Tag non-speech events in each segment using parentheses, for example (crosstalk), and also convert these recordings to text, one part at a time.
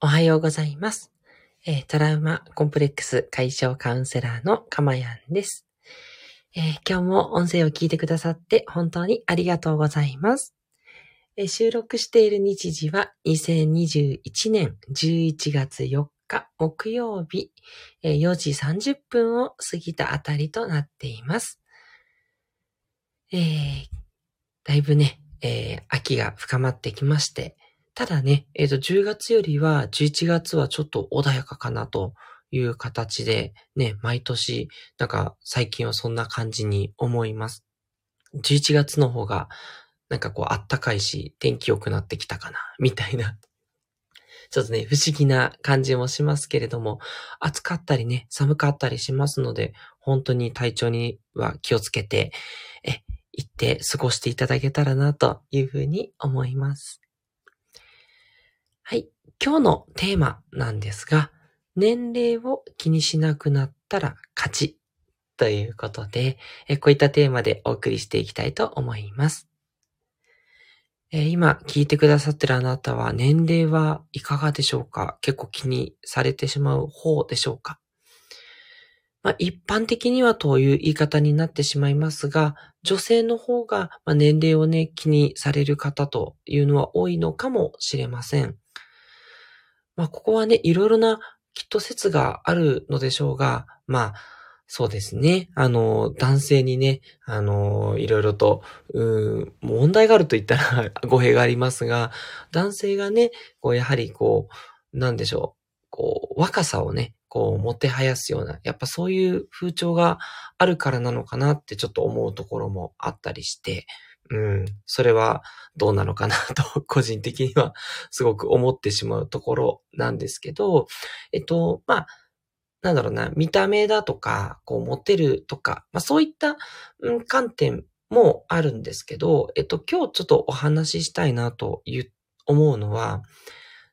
おはようございます。えー、トラウマコンプレックス解消カウンセラーのかまやんです、えー、今日も音声を聞いてくださって本当にありがとうございます。えー、収録している日時は2021年11月4日木曜日、え4時30分を過ぎたあたりとなっています。えー、だいぶね、えー、秋が深まってきまして、ただね、えっ、ー、と、10月よりは11月はちょっと穏やかかなという形で、ね、毎年、なんか最近はそんな感じに思います。11月の方が、なんかこう、あったかいし、天気良くなってきたかな、みたいな。(laughs) ちょっとね、不思議な感じもしますけれども、暑かったりね、寒かったりしますので、本当に体調には気をつけて、え、行って過ごしていただけたらな、というふうに思います。はい。今日のテーマなんですが、年齢を気にしなくなったら勝ちということで、こういったテーマでお送りしていきたいと思います。え今聞いてくださってるあなたは年齢はいかがでしょうか？結構気にされてしまう方でしょうか？まあ、一般的にはという言い方になってしまいますが、女性の方が年齢をね、気にされる方というのは多いのかもしれません。まあ、ここはね、いろいろなきっと説があるのでしょうが、まあ、そうですね。あの、男性にね、あの、いろいろと、うん、問題があると言ったら (laughs) 語弊がありますが、男性がね、こう、やはりこう、なんでしょう、こう、若さをね、こう、もてはやすような、やっぱそういう風潮があるからなのかなってちょっと思うところもあったりして、うん、それはどうなのかな (laughs) と、個人的にはすごく思ってしまうところなんですけど、えっと、まあ、なんだろうな、見た目だとか、こう、モテるとか、まあそういった、うん、観点もあるんですけど、えっと、今日ちょっとお話ししたいなという、思うのは、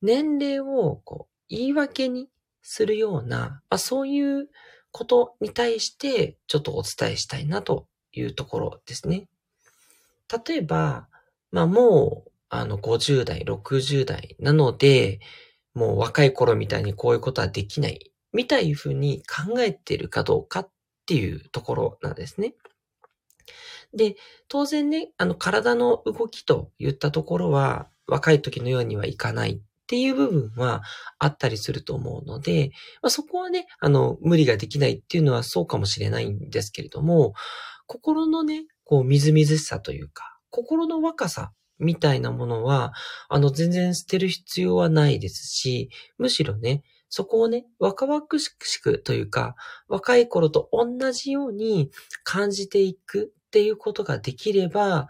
年齢をこう言い訳にするような、まあそういうことに対してちょっとお伝えしたいなというところですね。例えば、まあもう、あの、50代、60代なので、もう若い頃みたいにこういうことはできない、みたいふうに考えてるかどうかっていうところなんですね。で、当然ね、あの、体の動きといったところは、若い時のようにはいかないっていう部分はあったりすると思うので、まあ、そこはね、あの、無理ができないっていうのはそうかもしれないんですけれども、心のね、こう、みずみずしさというか、心の若さみたいなものは、あの、全然捨てる必要はないですし、むしろね、そこをね、若々しくというか、若い頃と同じように感じていくっていうことができれば、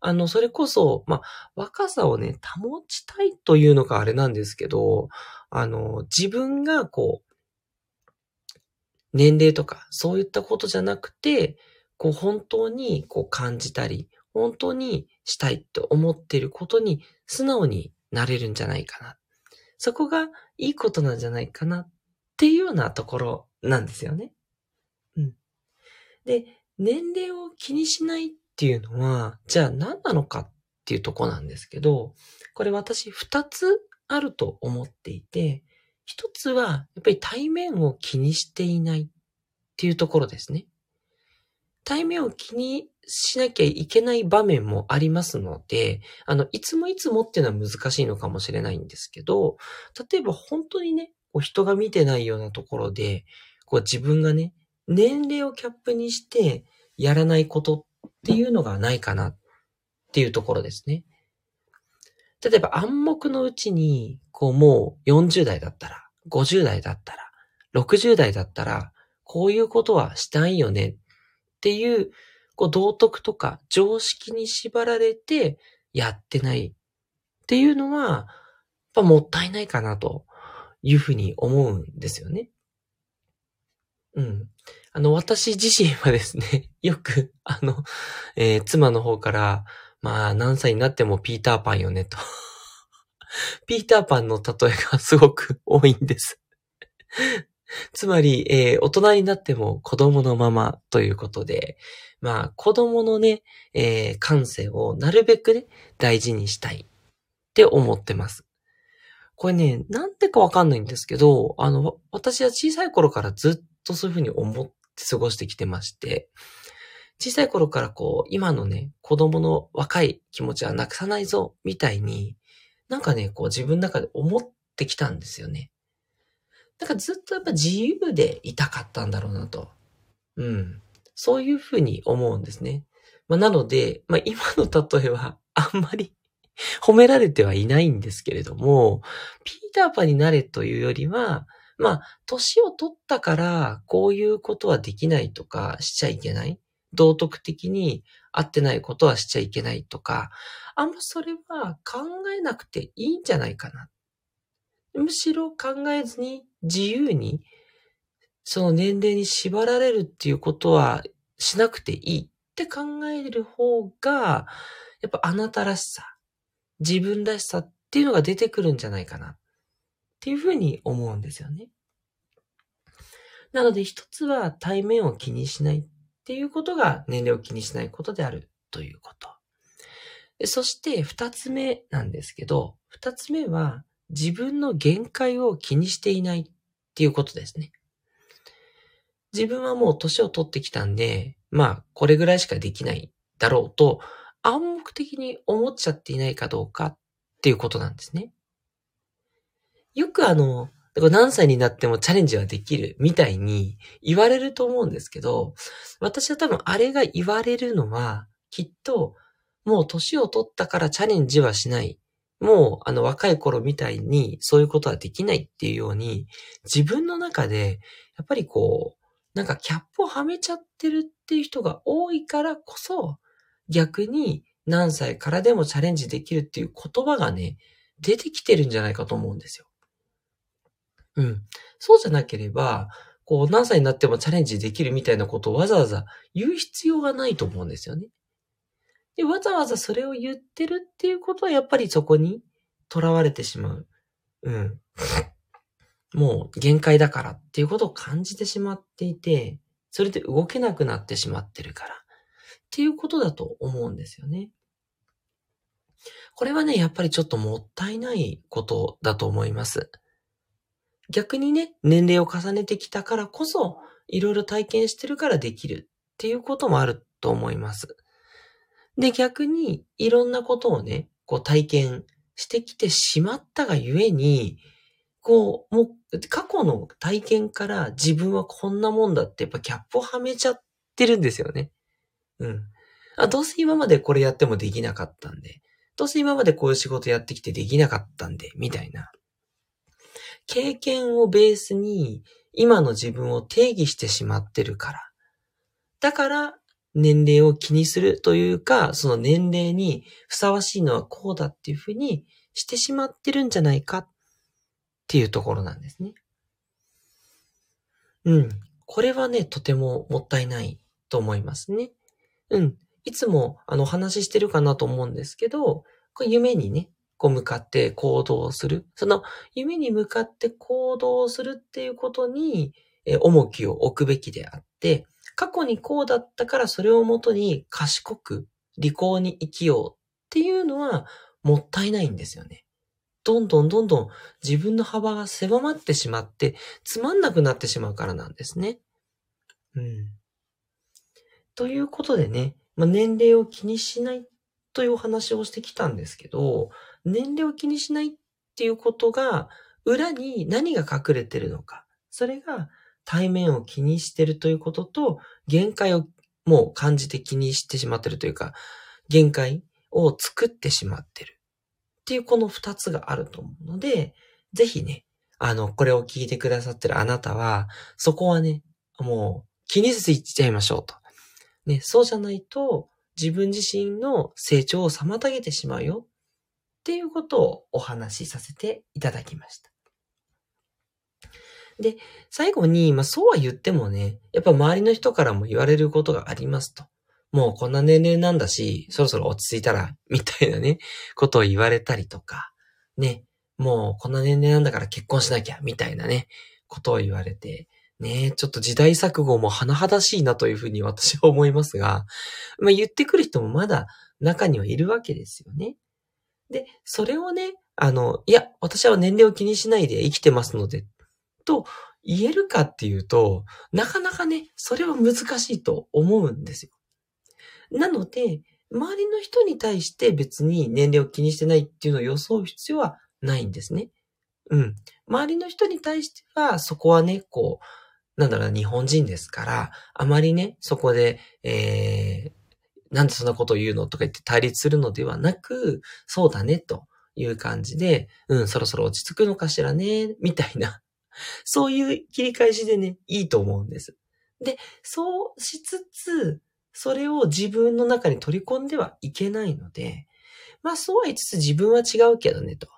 あの、それこそ、まあ、若さをね、保ちたいというのがあれなんですけど、あの、自分がこう、年齢とか、そういったことじゃなくて、こう本当にこう感じたり、本当にしたいって思っていることに素直になれるんじゃないかな。そこがいいことなんじゃないかなっていうようなところなんですよね。うん。で、年齢を気にしないっていうのは、じゃあ何なのかっていうとこなんですけど、これ私二つあると思っていて、一つはやっぱり対面を気にしていないっていうところですね。対面を気にしなきゃいけない場面もありますので、あの、いつもいつもっていうのは難しいのかもしれないんですけど、例えば本当にね、こう人が見てないようなところで、こう自分がね、年齢をキャップにしてやらないことっていうのがないかなっていうところですね。例えば暗黙のうちに、こうもう40代だったら、50代だったら、60代だったら、こういうことはしたいよねっていう、こう道徳とか常識に縛られてやってないっていうのは、やっぱもったいないかなというふうに思うんですよね。うん。あの、私自身はですね、(laughs) よく、あの、えー、妻の方から、まあ、何歳になってもピーターパンよね、と。(laughs) ピーターパンの例えがすごく多いんですつまり、えー、大人になっても子供のままということで、まあ、子供のね、えー、感性をなるべくね、大事にしたいって思ってます。これね、なんでかわかんないんですけど、あの、私は小さい頃からずっとそういうふうに思って過ごしてきてまして、小さい頃からこう、今のね、子供の若い気持ちはなくさないぞ、みたいに、なんかね、こう自分の中で思ってきたんですよね。だからずっとやっぱ自由でいたかったんだろうなと。うん。そういうふうに思うんですね。まあ、なので、まあ、今の例えは (laughs) あんまり褒められてはいないんですけれども、ピーターパンになれというよりは、まあ、年を取ったから、こういうことはできないとか、しちゃいけない。道徳的に合ってないことはしちゃいけないとか、あんまそれは考えなくていいんじゃないかな。むしろ考えずに自由に、その年齢に縛られるっていうことはしなくていいって考える方が、やっぱあなたらしさ、自分らしさっていうのが出てくるんじゃないかなっていうふうに思うんですよね。なので一つは対面を気にしないっていうことが年齢を気にしないことであるということ。そして二つ目なんですけど、二つ目は自分の限界を気にしていないっていうことですね。自分はもう年を取ってきたんで、まあこれぐらいしかできないだろうと暗黙的に思っちゃっていないかどうかっていうことなんですね。よくあの、何歳になってもチャレンジはできるみたいに言われると思うんですけど、私は多分あれが言われるのは、きっと、もう年を取ったからチャレンジはしない。もう、あの、若い頃みたいにそういうことはできないっていうように、自分の中で、やっぱりこう、なんかキャップをはめちゃってるっていう人が多いからこそ、逆に何歳からでもチャレンジできるっていう言葉がね、出てきてるんじゃないかと思うんですよ。うん。そうじゃなければ、こう何歳になってもチャレンジできるみたいなことをわざわざ言う必要がないと思うんですよね。で、わざわざそれを言ってるっていうことはやっぱりそこに囚われてしまう。うん。もう限界だからっていうことを感じてしまっていて、それで動けなくなってしまってるから。っていうことだと思うんですよね。これはね、やっぱりちょっともったいないことだと思います。逆にね、年齢を重ねてきたからこそ、いろいろ体験してるからできるっていうこともあると思います。で、逆に、いろんなことをね、こう体験してきてしまったがゆえに、こう、もう、過去の体験から自分はこんなもんだってやっぱキャップをはめちゃってるんですよね。うん。あ、どうせ今までこれやってもできなかったんで、どうせ今までこういう仕事やってきてできなかったんで、みたいな。経験をベースに今の自分を定義してしまってるから。だから、年齢を気にするというか、その年齢にふさわしいのはこうだっていうふうにしてしまってるんじゃないかっていうところなんですね。うん。これはね、とてももったいないと思いますね。うん。いつも、あの、話してるかなと思うんですけど、これ夢にね、こう向かって行動する。その、夢に向かって行動するっていうことに、え重きを置くべきであって、過去にこうだったからそれをもとに賢く、利口に生きようっていうのは、もったいないんですよね。どんどんどんどん自分の幅が狭まってしまって、つまんなくなってしまうからなんですね。うん。ということでね、まあ、年齢を気にしないというお話をしてきたんですけど、年齢を気にしないっていうことが、裏に何が隠れてるのか。それが対面を気にしてるということと、限界をもう感じて気にしてしまってるというか、限界を作ってしまってる。っていうこの二つがあると思うので、ぜひね、あの、これを聞いてくださってるあなたは、そこはね、もう気にせず言っちゃいましょうと。ね、そうじゃないと自分自身の成長を妨げてしまうよっていうことをお話しさせていただきました。で、最後に、まあそうは言ってもね、やっぱ周りの人からも言われることがありますと。もうこんな年齢なんだし、そろそろ落ち着いたら、みたいなね、ことを言われたりとか、ね、もうこんな年齢なんだから結婚しなきゃ、みたいなね、ことを言われて、ねちょっと時代錯誤も甚だしいなというふうに私は思いますが、まあ言ってくる人もまだ中にはいるわけですよね。で、それをね、あの、いや、私は年齢を気にしないで生きてますので、と言えるかっていうと、なかなかね、それは難しいと思うんですよ。なので、周りの人に対して別に年齢を気にしてないっていうのを装う必要はないんですね。うん。周りの人に対しては、そこはね、こう、なんだろう、日本人ですから、あまりね、そこで、えー、なんでそんなこと言うのとか言って対立するのではなく、そうだね、という感じで、うん、そろそろ落ち着くのかしらね、みたいな、(laughs) そういう切り返しでね、いいと思うんです。で、そうしつつ、それを自分の中に取り込んではいけないので、まあそうは言いつつ自分は違うけどねと。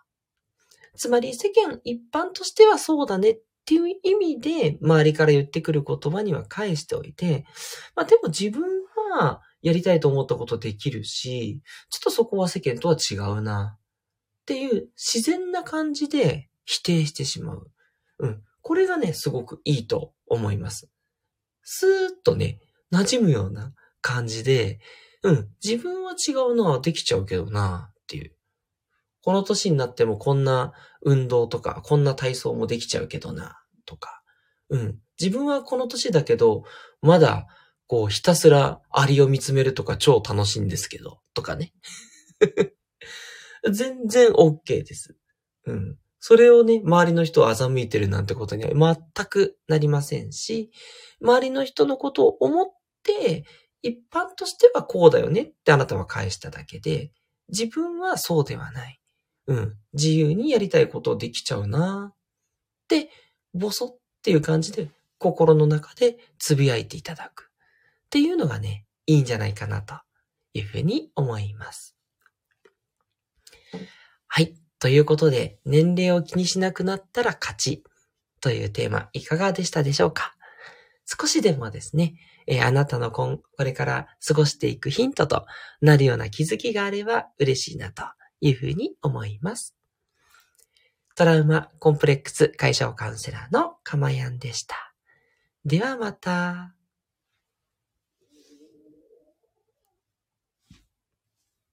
つまり世間一般としてはそうだねっていう意味で周りから言ってくる言葉には返しておいて、まあでも自分はやりたいと思ったことできるし、ちょっとそこは世間とは違うなっていう自然な感じで否定してしまう。うん。これがね、すごくいいと思います。スーッとね、馴染むような感じで、うん、自分は違うのはできちゃうけどなっていう。この年になってもこんな運動とか、こんな体操もできちゃうけどなとか。うん。自分はこの年だけど、まだ、こう、ひたすらアリを見つめるとか超楽しいんですけど、とかね。(laughs) 全然 OK です。うん。それをね、周りの人を欺いてるなんてことには全くなりませんし、周りの人のことを思って、一般としてはこうだよねってあなたは返しただけで、自分はそうではない。うん。自由にやりたいことできちゃうなって、ボソっていう感じで心の中で呟いていただく。っていうのがね、いいんじゃないかなというふうに思います。はい。ということで、年齢を気にしなくなったら勝ちというテーマ、いかがでしたでしょうか？少しでもですね、えー、あなたの今、これから過ごしていくヒントとなるような気づきがあれば嬉しいなというふうに思います。トラウマコンプレックス解消カウンセラーのかまやんでした。ではまた。